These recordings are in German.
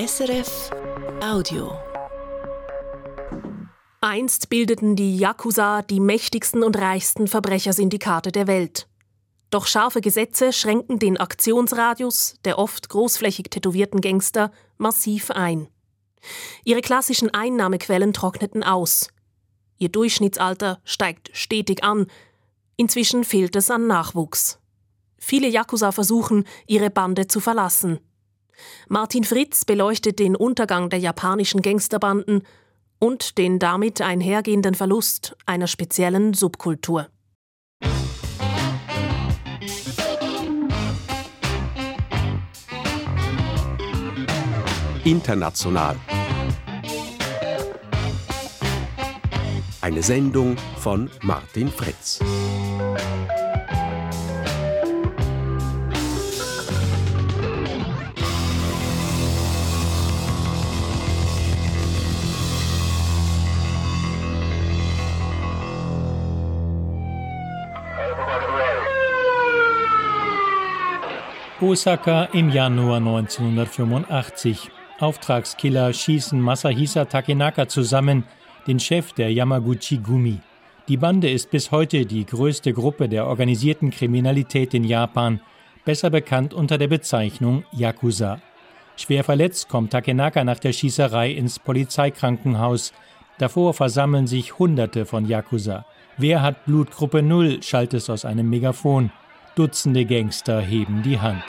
SRF Audio. Einst bildeten die Yakuza die mächtigsten und reichsten Verbrechersyndikate der Welt. Doch scharfe Gesetze schränken den Aktionsradius der oft großflächig tätowierten Gangster massiv ein. Ihre klassischen Einnahmequellen trockneten aus. Ihr Durchschnittsalter steigt stetig an. Inzwischen fehlt es an Nachwuchs. Viele Yakuza versuchen, ihre Bande zu verlassen. Martin Fritz beleuchtet den Untergang der japanischen Gangsterbanden und den damit einhergehenden Verlust einer speziellen Subkultur. International. Eine Sendung von Martin Fritz. Osaka im Januar 1985. Auftragskiller schießen Masahisa Takenaka zusammen, den Chef der Yamaguchi Gumi. Die Bande ist bis heute die größte Gruppe der organisierten Kriminalität in Japan, besser bekannt unter der Bezeichnung Yakuza. Schwer verletzt kommt Takenaka nach der Schießerei ins Polizeikrankenhaus. Davor versammeln sich Hunderte von Yakuza. Wer hat Blutgruppe Null, schallt es aus einem Megafon. Dutzende Gangster heben die Hand.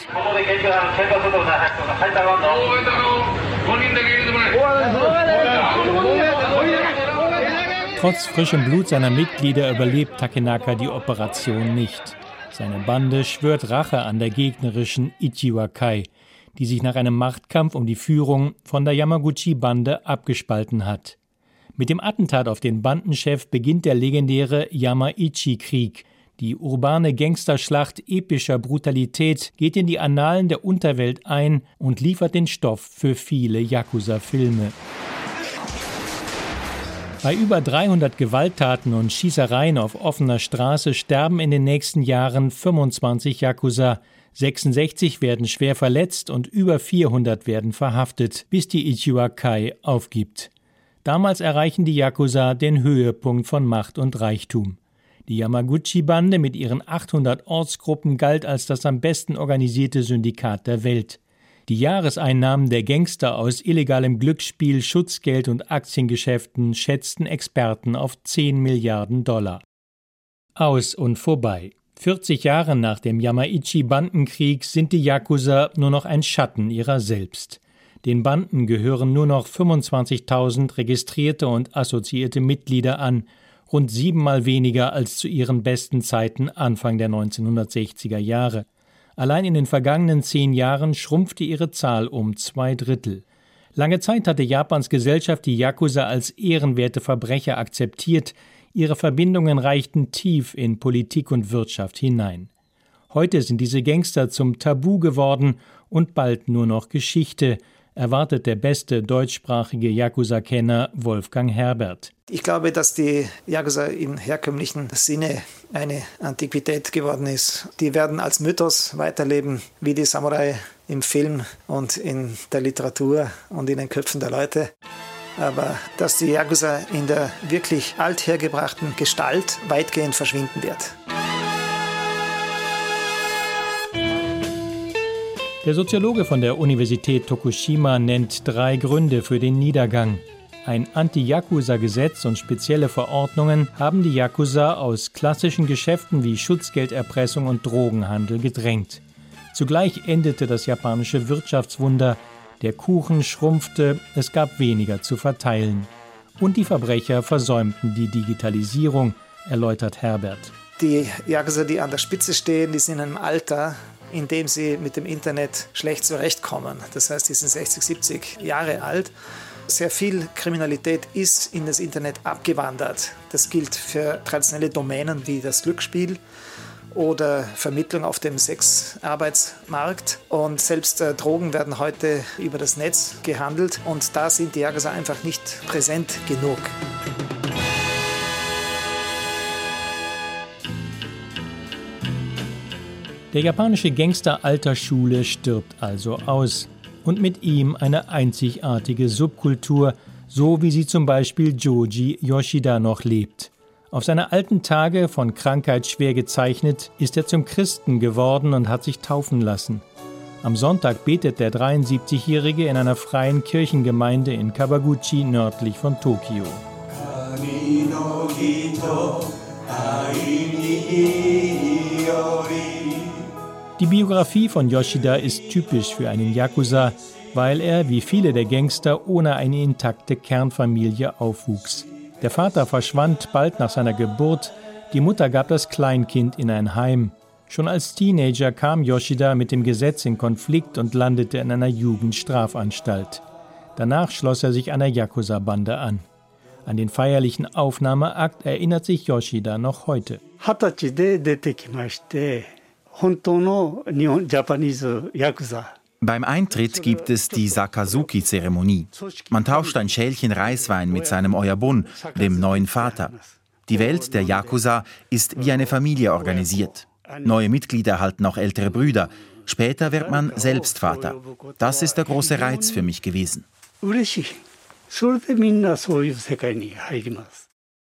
Trotz frischem Blut seiner Mitglieder überlebt Takenaka die Operation nicht. Seine Bande schwört Rache an der gegnerischen Ichiwakai, die sich nach einem Machtkampf um die Führung von der Yamaguchi-Bande abgespalten hat. Mit dem Attentat auf den Bandenchef beginnt der legendäre Yamaichi-Krieg, die urbane Gangsterschlacht epischer Brutalität geht in die Annalen der Unterwelt ein und liefert den Stoff für viele Yakuza-Filme. Bei über 300 Gewalttaten und Schießereien auf offener Straße sterben in den nächsten Jahren 25 Yakuza. 66 werden schwer verletzt und über 400 werden verhaftet, bis die Ichiwakai aufgibt. Damals erreichen die Yakuza den Höhepunkt von Macht und Reichtum. Die Yamaguchi-Bande mit ihren 800 Ortsgruppen galt als das am besten organisierte Syndikat der Welt. Die Jahreseinnahmen der Gangster aus illegalem Glücksspiel, Schutzgeld und Aktiengeschäften schätzten Experten auf 10 Milliarden Dollar. Aus und vorbei. 40 Jahre nach dem Yamaichi-Bandenkrieg sind die Yakuza nur noch ein Schatten ihrer selbst. Den Banden gehören nur noch 25.000 registrierte und assoziierte Mitglieder an rund siebenmal weniger als zu ihren besten Zeiten Anfang der 1960er Jahre. Allein in den vergangenen zehn Jahren schrumpfte ihre Zahl um zwei Drittel. Lange Zeit hatte Japans Gesellschaft die Yakuza als ehrenwerte Verbrecher akzeptiert, ihre Verbindungen reichten tief in Politik und Wirtschaft hinein. Heute sind diese Gangster zum Tabu geworden und bald nur noch Geschichte, erwartet der beste deutschsprachige Yakuza-Kenner Wolfgang Herbert. Ich glaube, dass die Yakuza im herkömmlichen Sinne eine Antiquität geworden ist. Die werden als Mythos weiterleben, wie die Samurai im Film und in der Literatur und in den Köpfen der Leute. Aber dass die Yakuza in der wirklich althergebrachten Gestalt weitgehend verschwinden wird. Der Soziologe von der Universität Tokushima nennt drei Gründe für den Niedergang. Ein Anti-Yakuza-Gesetz und spezielle Verordnungen haben die Yakuza aus klassischen Geschäften wie Schutzgelderpressung und Drogenhandel gedrängt. Zugleich endete das japanische Wirtschaftswunder. Der Kuchen schrumpfte, es gab weniger zu verteilen. Und die Verbrecher versäumten die Digitalisierung, erläutert Herbert. Die Yakuza, die an der Spitze stehen, die sind in einem Alter, indem sie mit dem Internet schlecht zurechtkommen. Das heißt, sie sind 60, 70 Jahre alt. Sehr viel Kriminalität ist in das Internet abgewandert. Das gilt für traditionelle Domänen wie das Glücksspiel oder Vermittlung auf dem Sexarbeitsmarkt. Und selbst äh, Drogen werden heute über das Netz gehandelt und da sind die Yakuza einfach nicht präsent genug. Der japanische Gangster alter Schule stirbt also aus. und mit ihm eine einzigartige Subkultur, so wie sie zum Beispiel Joji Yoshida noch lebt. Auf seine alten Tage, von Krankheit schwer gezeichnet, ist er zum Christen geworden und hat sich taufen lassen. Am Sonntag betet der 73-Jährige in einer freien Kirchengemeinde in Kawaguchi nördlich von Tokio. Die Biografie von Yoshida ist typisch für einen Yakuza, weil er, wie viele der Gangster, ohne eine intakte Kernfamilie aufwuchs. Der Vater verschwand bald nach seiner Geburt, die Mutter gab das Kleinkind in ein Heim. Schon als Teenager kam Yoshida mit dem Gesetz in Konflikt und landete in einer Jugendstrafanstalt. Danach schloss er sich einer Yakuza-Bande an. An den feierlichen Aufnahmeakt erinnert sich Yoshida noch heute. Beim Eintritt gibt es die Sakazuki-Zeremonie. Man tauscht ein Schälchen Reiswein mit seinem Oyabun, dem neuen Vater. Die Welt der Yakuza ist wie eine Familie organisiert. Neue Mitglieder erhalten auch ältere Brüder. Später wird man selbst Vater. Das ist der große Reiz für mich gewesen.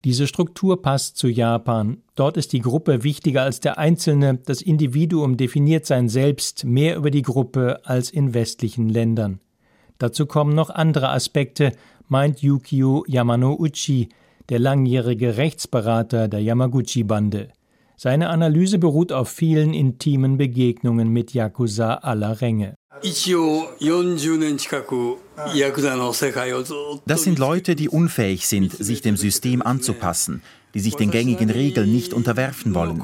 Diese Struktur passt zu Japan. Dort ist die Gruppe wichtiger als der Einzelne. Das Individuum definiert sein Selbst mehr über die Gruppe als in westlichen Ländern. Dazu kommen noch andere Aspekte, meint Yukio Yamanouchi, der langjährige Rechtsberater der Yamaguchi-Bande. Seine Analyse beruht auf vielen intimen Begegnungen mit Yakuza aller Ränge. Das sind Leute, die unfähig sind, sich dem System anzupassen, die sich den gängigen Regeln nicht unterwerfen wollen,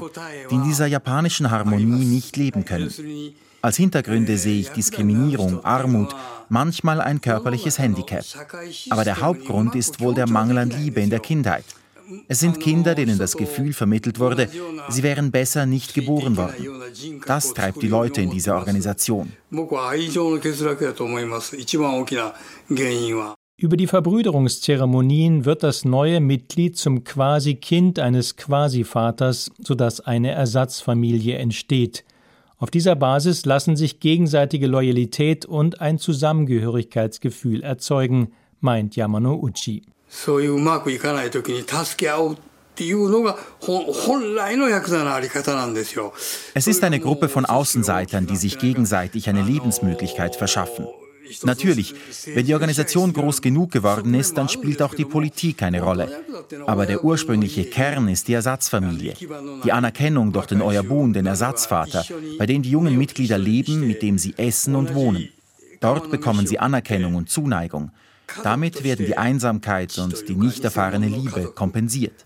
die in dieser japanischen Harmonie nicht leben können. Als Hintergründe sehe ich Diskriminierung, Armut, manchmal ein körperliches Handicap. Aber der Hauptgrund ist wohl der Mangel an Liebe in der Kindheit. Es sind Kinder, denen das Gefühl vermittelt wurde, sie wären besser nicht geboren worden. Das treibt die Leute in diese Organisation. Über die Verbrüderungszeremonien wird das neue Mitglied zum Quasi-Kind eines Quasi-Vaters, sodass eine Ersatzfamilie entsteht. Auf dieser Basis lassen sich gegenseitige Loyalität und ein Zusammengehörigkeitsgefühl erzeugen, meint Yamano Uchi. そういううまくいかない時に助け合うっていうのが本来のヤクザのあり方なんですよ。Es ist eine Gruppe von Außenseitern, die sich gegenseitig eine Lebensmöglichkeit verschaffen. Natürlich, wenn die Organisation groß genug geworden ist, dann spielt auch die Politik eine Rolle. Aber der ursprüngliche Kern ist die Ersatzfamilie. Die Anerkennung durch den Oyabun, den Ersatzvater, bei dem die jungen Mitglieder leben, mit dem sie essen und wohnen. Dort bekommen sie Anerkennung und Zuneigung. Damit werden die Einsamkeit und die nicht erfahrene Liebe kompensiert.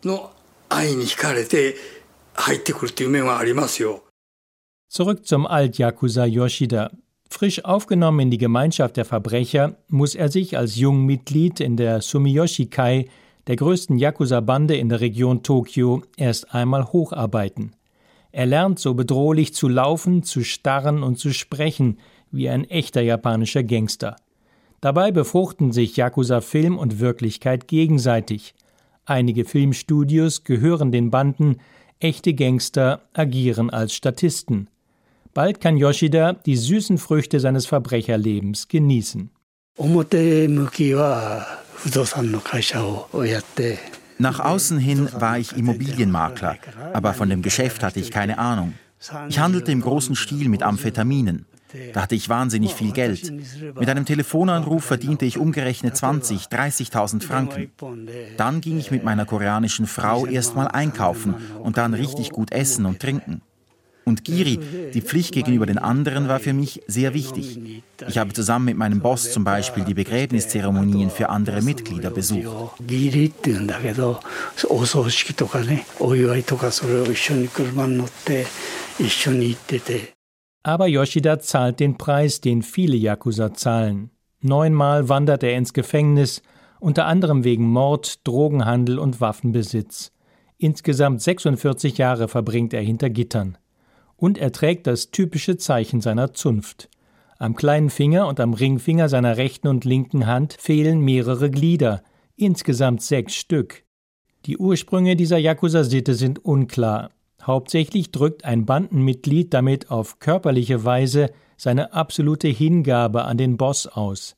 Zurück zum Alt-Yakuza Yoshida. Frisch aufgenommen in die Gemeinschaft der Verbrecher, muss er sich als Jungmitglied in der Sumiyoshi-kai, der größten Yakuza-Bande in der Region Tokio, erst einmal hocharbeiten. Er lernt so bedrohlich zu laufen, zu starren und zu sprechen, wie ein echter japanischer Gangster. Dabei befruchten sich Yakuza Film und Wirklichkeit gegenseitig. Einige Filmstudios gehören den Banden, echte Gangster agieren als Statisten. Bald kann Yoshida die süßen Früchte seines Verbrecherlebens genießen. Nach außen hin war ich Immobilienmakler, aber von dem Geschäft hatte ich keine Ahnung. Ich handelte im großen Stil mit Amphetaminen. Da hatte ich wahnsinnig viel Geld. Mit einem Telefonanruf verdiente ich umgerechnet 20, 30.000 Franken. Dann ging ich mit meiner koreanischen Frau erstmal einkaufen und dann richtig gut essen und trinken. Und Giri, die Pflicht gegenüber den anderen, war für mich sehr wichtig. Ich habe zusammen mit meinem Boss zum Beispiel die Begräbniszeremonien für andere Mitglieder besucht. Aber Yoshida zahlt den Preis, den viele Yakuza zahlen. Neunmal wandert er ins Gefängnis, unter anderem wegen Mord, Drogenhandel und Waffenbesitz. Insgesamt 46 Jahre verbringt er hinter Gittern. Und er trägt das typische Zeichen seiner Zunft. Am kleinen Finger und am Ringfinger seiner rechten und linken Hand fehlen mehrere Glieder, insgesamt sechs Stück. Die Ursprünge dieser Yakuza-Sitte sind unklar. Hauptsächlich drückt ein Bandenmitglied damit auf körperliche Weise seine absolute Hingabe an den Boss aus.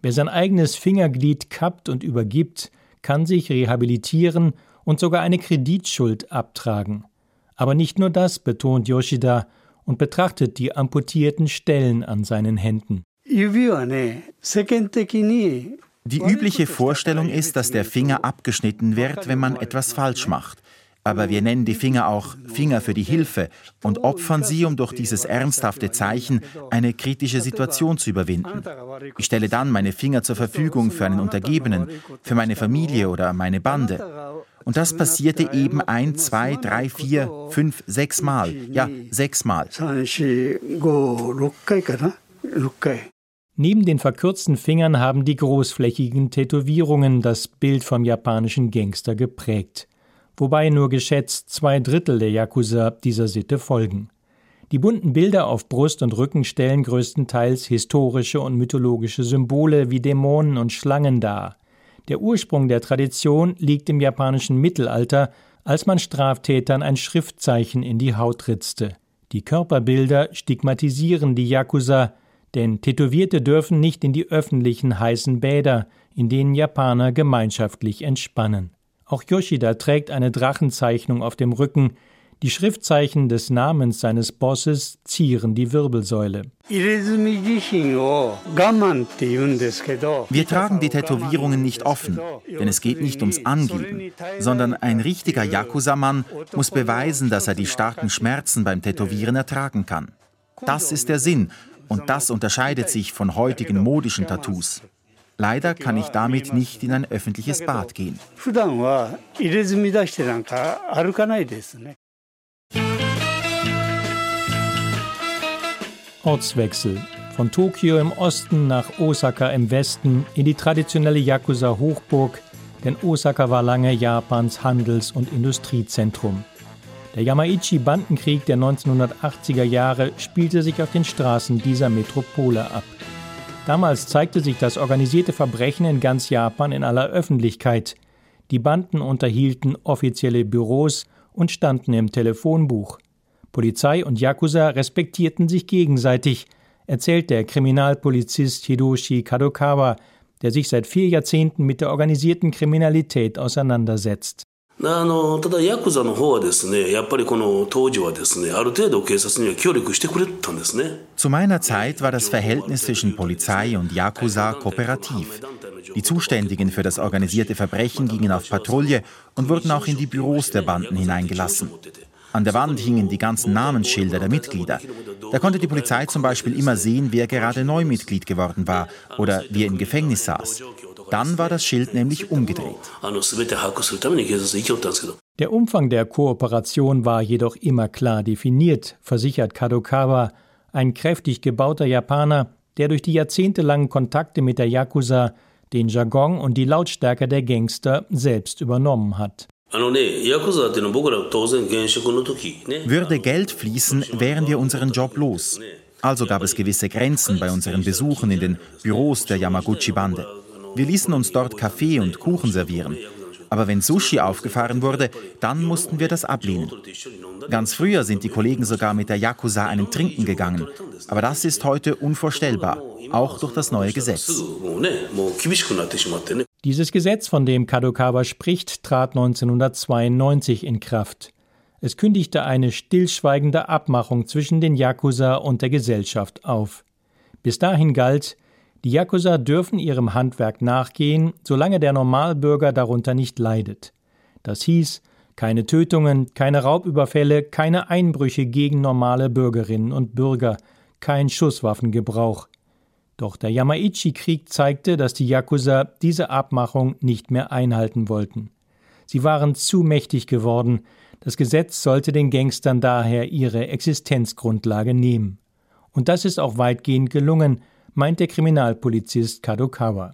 Wer sein eigenes Fingerglied kappt und übergibt, kann sich rehabilitieren und sogar eine Kreditschuld abtragen. Aber nicht nur das betont Yoshida und betrachtet die amputierten Stellen an seinen Händen. Die übliche Vorstellung ist, dass der Finger abgeschnitten wird, wenn man etwas falsch macht. Aber wir nennen die Finger auch Finger für die Hilfe und opfern sie, um durch dieses ernsthafte Zeichen eine kritische Situation zu überwinden. Ich stelle dann meine Finger zur Verfügung für einen Untergebenen, für meine Familie oder meine Bande. Und das passierte eben ein, zwei, drei, vier, fünf, sechs Mal. Ja, sechs Mal. Neben den verkürzten Fingern haben die großflächigen Tätowierungen das Bild vom japanischen Gangster geprägt wobei nur geschätzt zwei Drittel der Yakuza dieser Sitte folgen. Die bunten Bilder auf Brust und Rücken stellen größtenteils historische und mythologische Symbole wie Dämonen und Schlangen dar. Der Ursprung der Tradition liegt im japanischen Mittelalter, als man Straftätern ein Schriftzeichen in die Haut ritzte. Die Körperbilder stigmatisieren die Yakuza, denn Tätowierte dürfen nicht in die öffentlichen heißen Bäder, in denen Japaner gemeinschaftlich entspannen. Auch Yoshida trägt eine Drachenzeichnung auf dem Rücken. Die Schriftzeichen des Namens seines Bosses zieren die Wirbelsäule. Wir tragen die Tätowierungen nicht offen, denn es geht nicht ums Angeben, sondern ein richtiger Yakuza-Mann muss beweisen, dass er die starken Schmerzen beim Tätowieren ertragen kann. Das ist der Sinn und das unterscheidet sich von heutigen modischen Tattoos. Leider kann ich damit nicht in ein öffentliches Bad gehen. Ortswechsel. Von Tokio im Osten nach Osaka im Westen in die traditionelle Yakuza-Hochburg, denn Osaka war lange Japans Handels- und Industriezentrum. Der Yamaichi-Bandenkrieg der 1980er Jahre spielte sich auf den Straßen dieser Metropole ab. Damals zeigte sich das organisierte Verbrechen in ganz Japan in aller Öffentlichkeit. Die Banden unterhielten offizielle Büros und standen im Telefonbuch. Polizei und Yakuza respektierten sich gegenseitig, erzählt der Kriminalpolizist Hiroshi Kadokawa, der sich seit vier Jahrzehnten mit der organisierten Kriminalität auseinandersetzt. あのただヤクザの方はですねやっぱりこの当時はですねある程度警察には協力してくれたんですね Zu meiner Zeit war das Verhältnis zwischen Polizei und Yakuza kooperativ. Die Zuständigen für das organisierte Verbrechen gingen auf Patrouille und wurden auch in die Büros der Banden hineingelassen. An der Wand hingen die ganzen Namensschilder der Mitglieder. Da konnte die Polizei zum Beispiel immer sehen, wer gerade Neumitglied geworden war oder wer im Gefängnis saß. Dann war das Schild nämlich umgedreht. Der Umfang der Kooperation war jedoch immer klar definiert, versichert Kadokawa, ein kräftig gebauter Japaner, der durch die jahrzehntelangen Kontakte mit der Yakuza den Jargon und die Lautstärke der Gangster selbst übernommen hat. Würde Geld fließen, wären wir unseren Job los. Also gab es gewisse Grenzen bei unseren Besuchen in den Büros der Yamaguchi-Bande. Wir ließen uns dort Kaffee und Kuchen servieren. Aber wenn Sushi aufgefahren wurde, dann mussten wir das ablehnen. Ganz früher sind die Kollegen sogar mit der Yakuza einen trinken gegangen. Aber das ist heute unvorstellbar, auch durch das neue Gesetz. Dieses Gesetz, von dem Kadokawa spricht, trat 1992 in Kraft. Es kündigte eine stillschweigende Abmachung zwischen den Yakuza und der Gesellschaft auf. Bis dahin galt, die Yakuza dürfen ihrem Handwerk nachgehen, solange der Normalbürger darunter nicht leidet. Das hieß, keine Tötungen, keine Raubüberfälle, keine Einbrüche gegen normale Bürgerinnen und Bürger, kein Schusswaffengebrauch. Doch der Yamaichi-Krieg zeigte, dass die Yakuza diese Abmachung nicht mehr einhalten wollten. Sie waren zu mächtig geworden, das Gesetz sollte den Gangstern daher ihre Existenzgrundlage nehmen. Und das ist auch weitgehend gelungen, meint der Kriminalpolizist Kadokawa.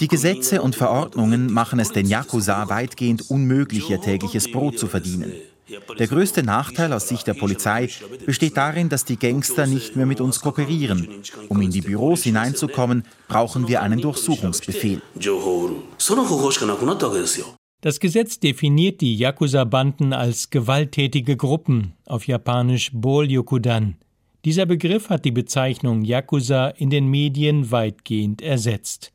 Die Gesetze und Verordnungen machen es den Yakuza weitgehend unmöglich, ihr tägliches Brot zu verdienen. Der größte Nachteil aus Sicht der Polizei besteht darin, dass die Gangster nicht mehr mit uns kooperieren. Um in die Büros hineinzukommen, brauchen wir einen Durchsuchungsbefehl. Das Gesetz definiert die Yakuza-Banden als gewalttätige Gruppen, auf Japanisch Bolyokudan. Dieser Begriff hat die Bezeichnung Yakuza in den Medien weitgehend ersetzt.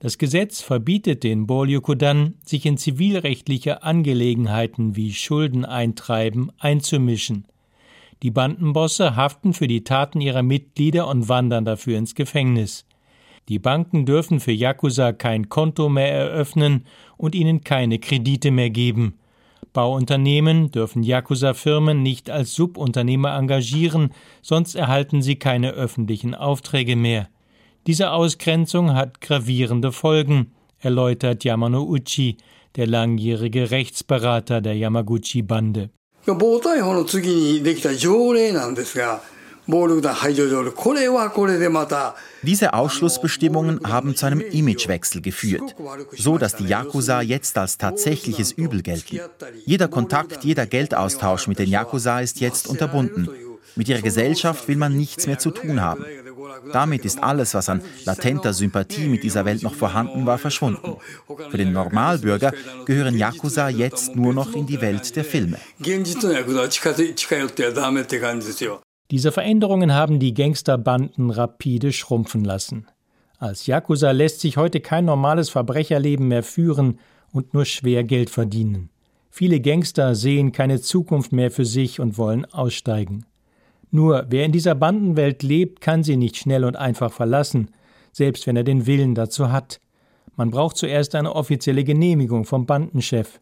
Das Gesetz verbietet den Bolyokudan, sich in zivilrechtliche Angelegenheiten wie Schuldeneintreiben einzumischen. Die Bandenbosse haften für die Taten ihrer Mitglieder und wandern dafür ins Gefängnis. Die Banken dürfen für Yakuza kein Konto mehr eröffnen und ihnen keine Kredite mehr geben. Bauunternehmen dürfen Yakuza-Firmen nicht als Subunternehmer engagieren, sonst erhalten sie keine öffentlichen Aufträge mehr. Diese Ausgrenzung hat gravierende Folgen, erläutert Yamano Uchi, der langjährige Rechtsberater der Yamaguchi-Bande. 暴逮捕の次にできた条例なんですが、 diese Ausschlussbestimmungen haben zu einem Imagewechsel geführt, so dass die Yakuza jetzt als tatsächliches Übel gelten. Jeder Kontakt, jeder Geldaustausch mit den Yakuza ist jetzt unterbunden. Mit ihrer Gesellschaft will man nichts mehr zu tun haben. Damit ist alles, was an latenter Sympathie mit dieser Welt noch vorhanden war, verschwunden. Für den Normalbürger gehören Yakuza jetzt nur noch in die Welt der Filme. Diese Veränderungen haben die Gangsterbanden rapide schrumpfen lassen. Als Yakuza lässt sich heute kein normales Verbrecherleben mehr führen und nur schwer Geld verdienen. Viele Gangster sehen keine Zukunft mehr für sich und wollen aussteigen. Nur wer in dieser Bandenwelt lebt, kann sie nicht schnell und einfach verlassen, selbst wenn er den Willen dazu hat. Man braucht zuerst eine offizielle Genehmigung vom Bandenchef.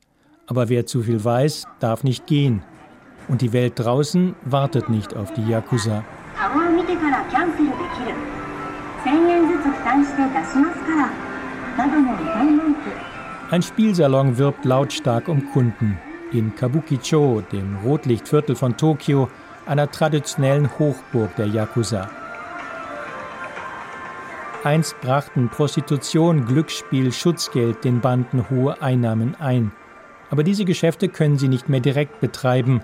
Aber wer zu viel weiß, darf nicht gehen. Und die Welt draußen wartet nicht auf die Yakuza. Ein Spielsalon wirbt lautstark um Kunden. In Kabukicho, dem Rotlichtviertel von Tokio, einer traditionellen Hochburg der Yakuza. Einst brachten Prostitution, Glücksspiel, Schutzgeld den Banden hohe Einnahmen ein. Aber diese Geschäfte können sie nicht mehr direkt betreiben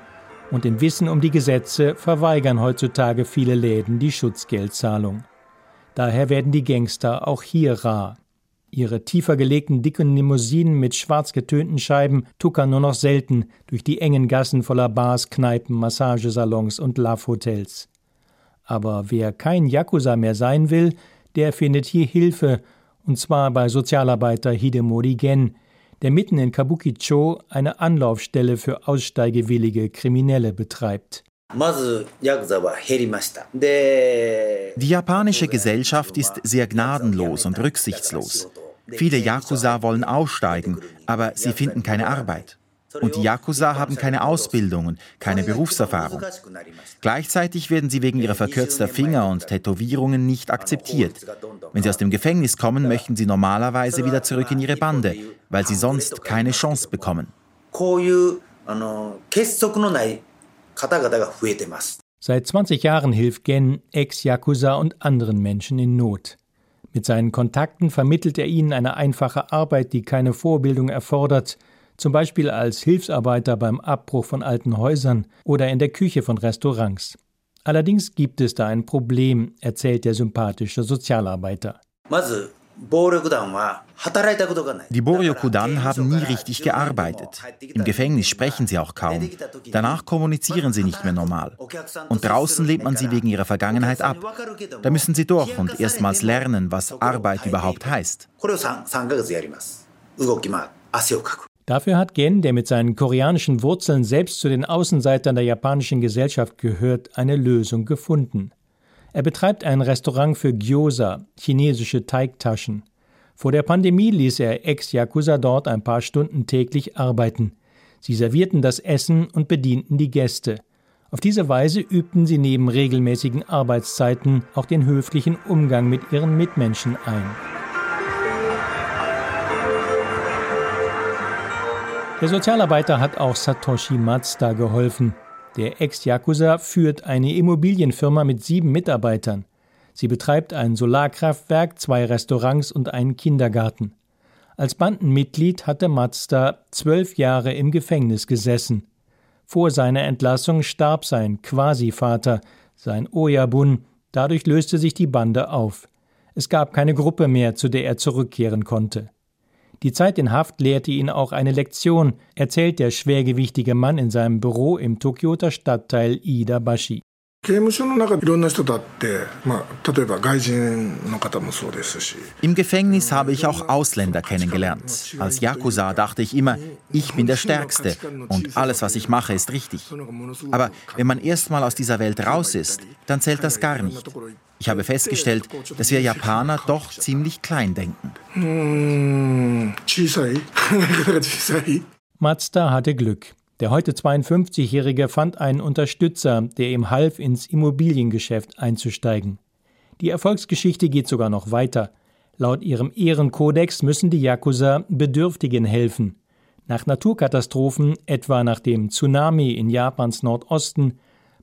und im Wissen um die Gesetze verweigern heutzutage viele Läden die Schutzgeldzahlung. Daher werden die Gangster auch hier rar. Ihre tiefer gelegten dicken Limousinen mit schwarz getönten Scheiben tuckern nur noch selten durch die engen Gassen voller Bars, Kneipen, Massagesalons und Love-Hotels. Aber wer kein Yakuza mehr sein will, der findet hier Hilfe, und zwar bei Sozialarbeiter Hidemori Gen, der mitten in Kabukicho eine Anlaufstelle für aussteigewillige Kriminelle betreibt. Die japanische Gesellschaft ist sehr gnadenlos und rücksichtslos. Viele Yakuza wollen aussteigen, aber sie finden keine Arbeit. Und die Yakuza haben keine Ausbildung und keine Berufserfahrung. Gleichzeitig werden sie wegen ihrer verkürzter Finger und Tätowierungen nicht akzeptiert. Wenn sie aus dem Gefängnis kommen, möchten sie normalerweise wieder zurück in ihre Bande, weil sie sonst keine Chance bekommen. Seit 20 Jahren hilft Gen Ex-Yakuza und anderen Menschen in Not. Mit seinen Kontakten vermittelt er ihnen eine einfache Arbeit, die keine Vorbildung erfordert, zum Beispiel als Hilfsarbeiter beim Abbruch von alten Häusern oder in der Küche von Restaurants. Allerdings gibt es da ein Problem, erzählt der sympathische Sozialarbeiter. Die Boryokudan haben nie richtig gearbeitet. Im Gefängnis sprechen sie auch kaum. Danach kommunizieren sie nicht mehr normal. Und draußen lehnt man sie wegen ihrer Vergangenheit ab. Da müssen sie durch und erstmals lernen, was Arbeit überhaupt heißt. Dafür hat Gen, der mit seinen koreanischen Wurzeln selbst zu den Außenseitern der japanischen Gesellschaft gehört, eine Lösung gefunden. Er betreibt ein Restaurant für Gyoza, chinesische Teigtaschen. Vor der Pandemie ließ er Ex-Yakuza dort ein paar Stunden täglich arbeiten. Sie servierten das Essen und bedienten die Gäste. Auf diese Weise übten sie neben regelmäßigen Arbeitszeiten auch den höflichen Umgang mit ihren Mitmenschen ein. Der Sozialarbeiter hat auch Satoshi Mazda geholfen. Der Ex-Yakuza führt eine Immobilienfirma mit sieben Mitarbeitern. Sie betreibt ein Solarkraftwerk, zwei Restaurants und einen Kindergarten. Als Bandenmitglied hatte Mazda zwölf Jahre im Gefängnis gesessen. Vor seiner Entlassung starb sein Quasi-Vater, sein Oyabun, dadurch löste sich die Bande auf. Es gab keine Gruppe mehr, zu der er zurückkehren konnte. Die Zeit in Haft lehrte ihn auch eine Lektion, erzählt der schwergewichtige Mann in seinem Büro im Tokioter Stadtteil Iidabashi. Im Gefängnis habe ich auch Ausländer kennengelernt. Als Yakuza dachte ich immer, ich bin der Stärkste und alles, was ich mache, ist richtig. Aber wenn man erstmal aus dieser Welt raus ist, dann zählt das gar nicht. Ich habe festgestellt, dass wir Japaner doch ziemlich klein denken. Mazda hatte Glück. Der heute 52-Jährige fand einen Unterstützer, der ihm half, ins Immobiliengeschäft einzusteigen. Die Erfolgsgeschichte geht sogar noch weiter. Laut ihrem Ehrenkodex müssen die Yakuza Bedürftigen helfen. Nach Naturkatastrophen, etwa nach dem Tsunami in Japans Nordosten,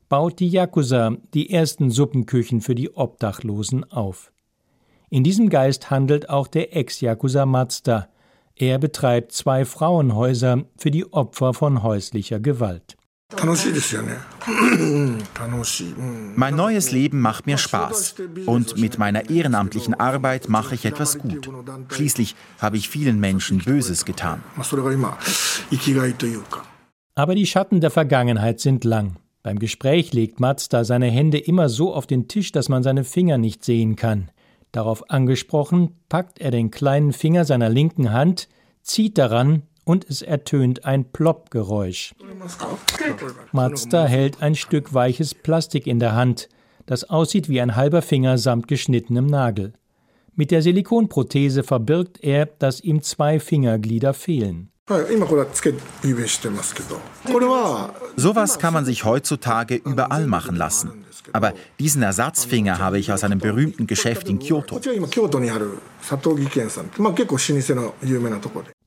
baut die Yakuza die ersten Suppenküchen für die Obdachlosen auf. In diesem Geist handelt auch der Ex-Yakuza Mazda, er betreibt zwei Frauenhäuser für die Opfer von häuslicher Gewalt. Mein neues Leben macht mir Spaß und mit meiner ehrenamtlichen Arbeit mache ich etwas gut. Schließlich habe ich vielen Menschen Böses getan. Aber die Schatten der Vergangenheit sind lang. Beim Gespräch legt Mazda seine Hände immer so auf den Tisch, dass man seine Finger nicht sehen kann. Darauf angesprochen, packt er den kleinen Finger seiner linken Hand, zieht daran und es ertönt ein Plopp-Geräusch. Mazda hält ein Stück weiches Plastik in der Hand, das aussieht wie ein halber Finger samt geschnittenem Nagel. Mit der Silikonprothese verbirgt er, dass ihm zwei Fingerglieder fehlen. Sowas kann man sich heutzutage überall machen lassen. Aber diesen Ersatzfinger habe ich aus einem berühmten Geschäft in Kyoto.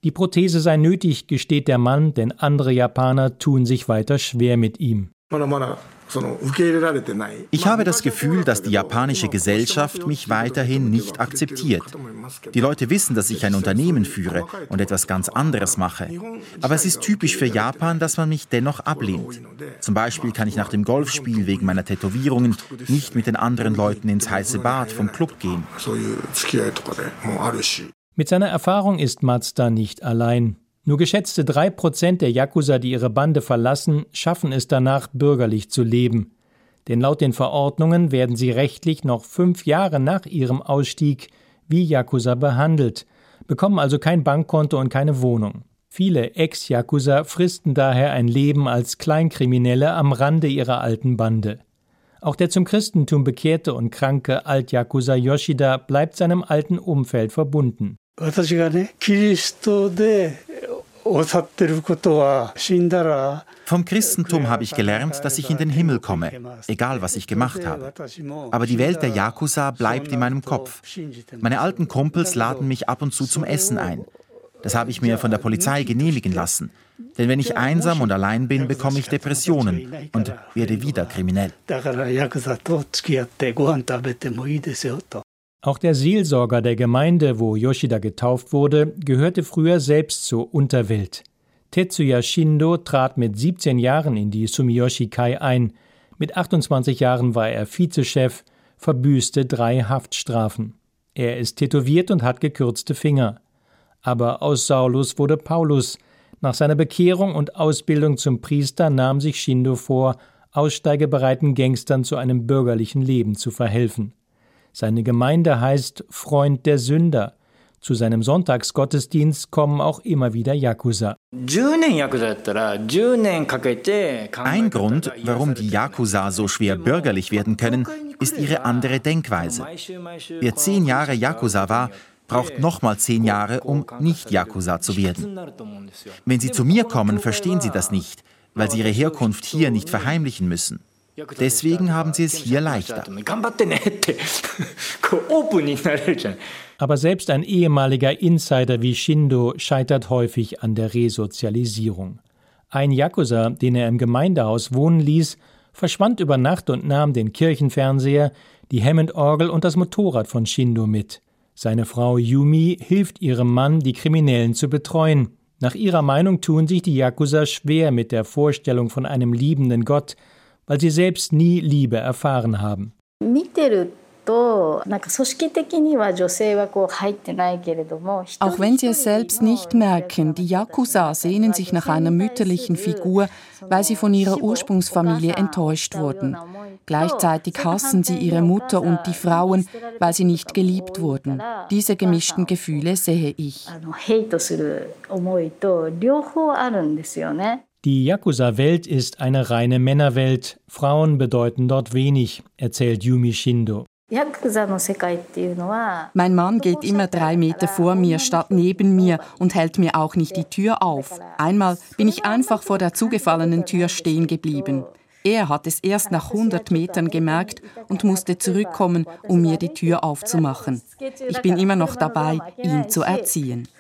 Die Prothese sei nötig, gesteht der Mann, denn andere Japaner tun sich weiter schwer mit ihm. Ich habe das Gefühl, dass die japanische Gesellschaft mich weiterhin nicht akzeptiert. Die Leute wissen, dass ich ein Unternehmen führe und etwas ganz anderes mache. Aber es ist typisch für Japan, dass man mich dennoch ablehnt. Zum Beispiel kann ich nach dem Golfspiel wegen meiner Tätowierungen nicht mit den anderen Leuten ins heiße Bad vom Club gehen. Mit seiner Erfahrung ist Mazda nicht allein. Nur geschätzte drei Prozent der Yakuza, die ihre Bande verlassen, schaffen es danach, bürgerlich zu leben. Denn laut den Verordnungen werden sie rechtlich noch fünf Jahre nach ihrem Ausstieg wie Yakuza behandelt, bekommen also kein Bankkonto und keine Wohnung. Viele Ex-Yakuza fristen daher ein Leben als Kleinkriminelle am Rande ihrer alten Bande. Auch der zum Christentum bekehrte und kranke Alt-Yakuza Yoshida bleibt seinem alten Umfeld verbunden. Vom Christentum habe ich gelernt, dass ich in den Himmel komme, egal was ich gemacht habe. Aber die Welt der Yakuza bleibt in meinem Kopf. Meine alten Kumpels laden mich ab und zu zum Essen ein. Das habe ich mir von der Polizei genehmigen lassen. Denn wenn ich einsam und allein bin, bekomme ich Depressionen und werde wieder kriminell. Auch der Seelsorger der Gemeinde, wo Yoshida getauft wurde, gehörte früher selbst zur Unterwelt. Tetsuya Shindo trat mit 17 Jahren in die Sumiyoshi Kai ein. Mit 28 Jahren war er Vizechef, verbüßte drei Haftstrafen. Er ist tätowiert und hat gekürzte Finger. Aber aus Saulus wurde Paulus. Nach seiner Bekehrung und Ausbildung zum Priester nahm sich Shindo vor, aussteigebereiten Gangstern zu einem bürgerlichen Leben zu verhelfen. Seine Gemeinde heißt Freund der Sünder. Zu seinem Sonntagsgottesdienst kommen auch immer wieder Yakuza. Ein Grund, warum die Yakuza so schwer bürgerlich werden können, ist ihre andere Denkweise. Wer zehn Jahre Yakuza war, braucht nochmal zehn Jahre, um nicht Yakuza zu werden. Wenn sie zu mir kommen, verstehen sie das nicht, weil sie ihre Herkunft hier nicht verheimlichen müssen. Deswegen haben sie es hier leichter. Aber selbst ein ehemaliger Insider wie Shindo scheitert häufig an der Resozialisierung. Ein Yakuza, den er im Gemeindehaus wohnen ließ, verschwand über Nacht und nahm den Kirchenfernseher, die Hammond-Orgel und das Motorrad von Shindo mit. Seine Frau Yumi hilft ihrem Mann, die Kriminellen zu betreuen. Nach ihrer Meinung tun sich die Yakuza schwer mit der Vorstellung von einem liebenden Gott, weil sie selbst nie Liebe erfahren haben. Auch wenn sie es selbst nicht merken, die Yakuza sehnen sich nach einer mütterlichen Figur, weil sie von ihrer Ursprungsfamilie enttäuscht wurden. Gleichzeitig hassen sie ihre Mutter und die Frauen, weil sie nicht geliebt wurden. Diese gemischten Gefühle sehe ich. Die Yakuza-Welt ist eine reine Männerwelt. Frauen bedeuten dort wenig, erzählt Yumi Shindo. Mein Mann geht immer drei Meter vor mir statt neben mir und hält mir auch nicht die Tür auf. Einmal bin ich einfach vor der zugefallenen Tür stehen geblieben. Er hat es erst nach 100 Metern gemerkt und musste zurückkommen, um mir die Tür aufzumachen. Ich bin immer noch dabei, ihn zu erziehen.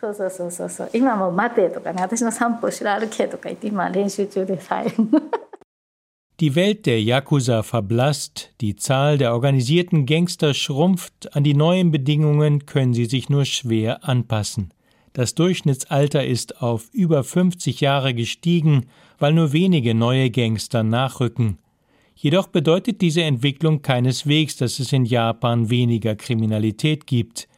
Die Welt der Yakuza verblasst, die Zahl der organisierten Gangster schrumpft, an die neuen Bedingungen können sie sich nur schwer anpassen. Das Durchschnittsalter ist auf über 50 Jahre gestiegen, weil nur wenige neue Gangster nachrücken. Jedoch bedeutet diese Entwicklung keineswegs, dass es in Japan weniger Kriminalität gibt.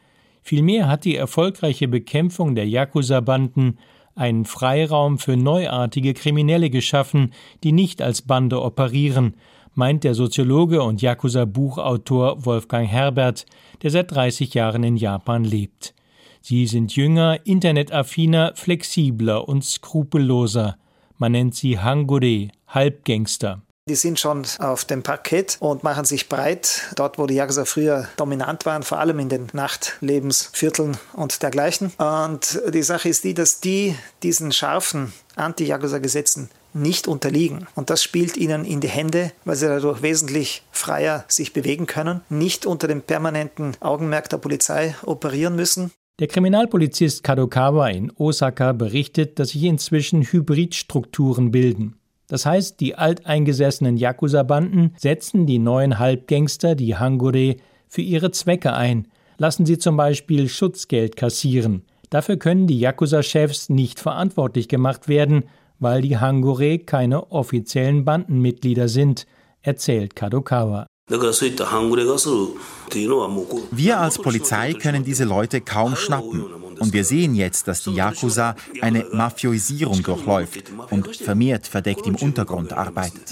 Vielmehr hat die erfolgreiche Bekämpfung der Yakuza-Banden einen Freiraum für neuartige Kriminelle geschaffen, die nicht als Bande operieren, meint der Soziologe und Yakuza-Buchautor Wolfgang Herbert, der seit 30 Jahren in Japan lebt. Sie sind jünger, internetaffiner, flexibler und skrupelloser. Man nennt sie Hangure, Halbgangster. Die sind schon auf dem Parkett und machen sich breit, dort wo die Yakuza früher dominant waren, vor allem in den Nachtlebensvierteln und dergleichen. Und die Sache ist die, dass die diesen scharfen Anti-Yakuza-Gesetzen nicht unterliegen. Und das spielt ihnen in die Hände, weil sie dadurch wesentlich freier sich bewegen können, nicht unter dem permanenten Augenmerk der Polizei operieren müssen. Der Kriminalpolizist Kadokawa in Osaka berichtet, dass sich inzwischen Hybridstrukturen bilden. Das heißt, die alteingesessenen Yakuza-Banden setzen die neuen Halbgangster, die Hangure, für ihre Zwecke ein, lassen sie zum Beispiel Schutzgeld kassieren. Dafür können die Yakuza-Chefs nicht verantwortlich gemacht werden, weil die Hangure keine offiziellen Bandenmitglieder sind, erzählt Kadokawa. Wir als Polizei können diese Leute kaum schnappen. Und wir sehen jetzt, dass die Yakuza eine Mafioisierung durchläuft und vermehrt verdeckt im Untergrund arbeitet.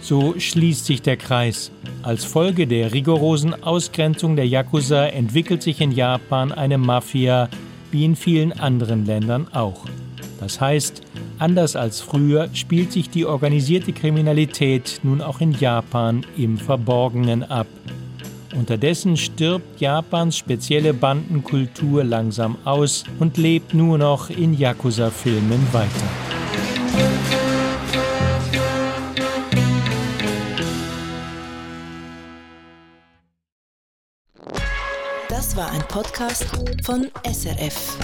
So schließt sich der Kreis. Als Folge der rigorosen Ausgrenzung der Yakuza entwickelt sich in Japan eine Mafia, wie in vielen anderen Ländern auch. Das heißt, anders als früher spielt sich die organisierte Kriminalität nun auch in Japan im Verborgenen ab. Unterdessen stirbt Japans spezielle Bandenkultur langsam aus und lebt nur noch in Yakuza-Filmen weiter. Das war ein Podcast von SRF.